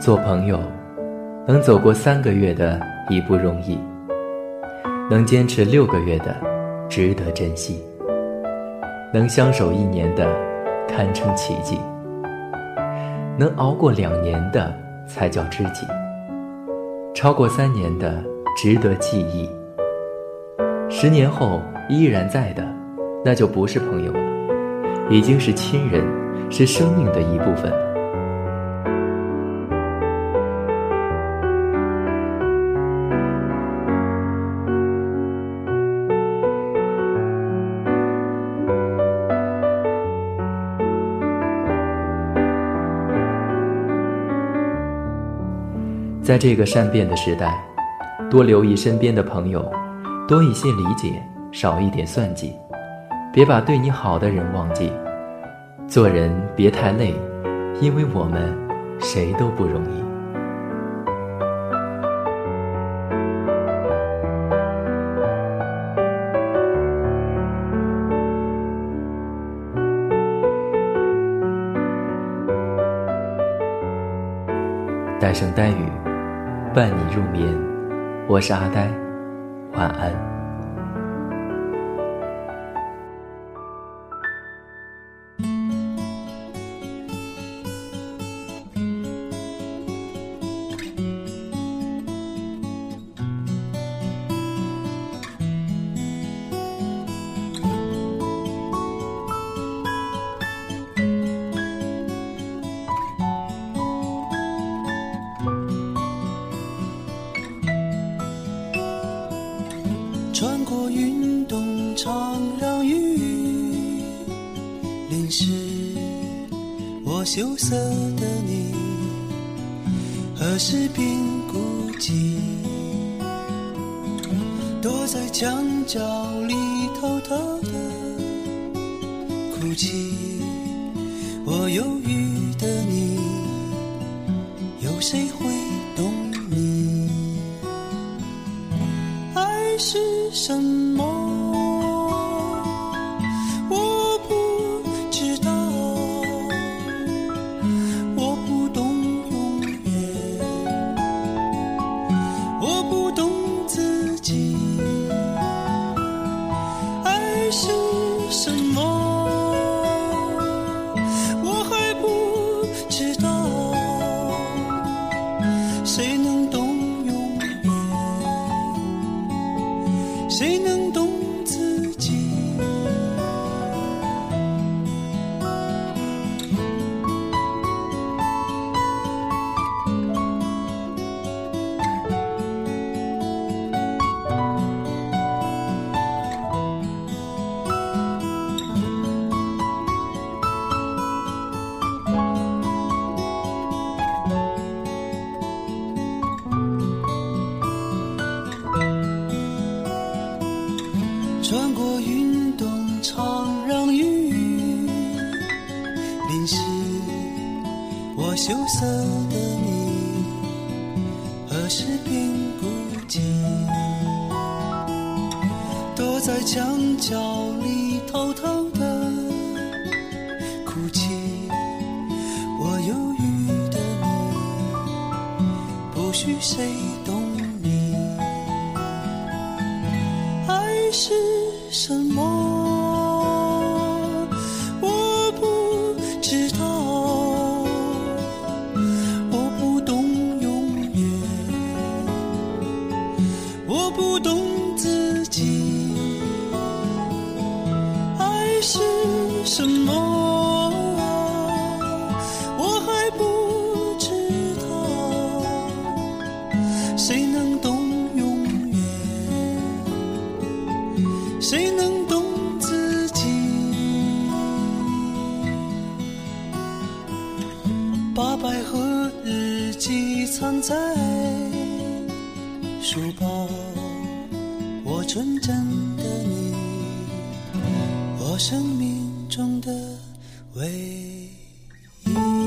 做朋友，能走过三个月的已不容易，能坚持六个月的值得珍惜，能相守一年的堪称奇迹，能熬过两年的才叫知己，超过三年的值得记忆，十年后依然在的，那就不是朋友了，已经是亲人，是生命的一部分。在这个善变的时代，多留意身边的朋友，多一些理解，少一点算计，别把对你好的人忘记。做人别太累，因为我们谁都不容易。呆声呆语。伴你入眠，我是阿呆，晚安。穿过云动长让雨淋湿我羞涩的你，何时变孤寂？躲在墙角里偷偷的哭泣。我忧郁的你，有谁会懂你？爱是。什么？我不知道，我不懂永远，我不懂自己。爱是什么？谁羞涩的你，何时变孤寂？躲在墙角里偷偷的哭泣。我忧郁的你，不许谁懂你，爱是。什么？是什么？我还不知道，谁能懂永远？谁能懂自己？把百合日记藏在书包，我纯真的你，生命中的唯一。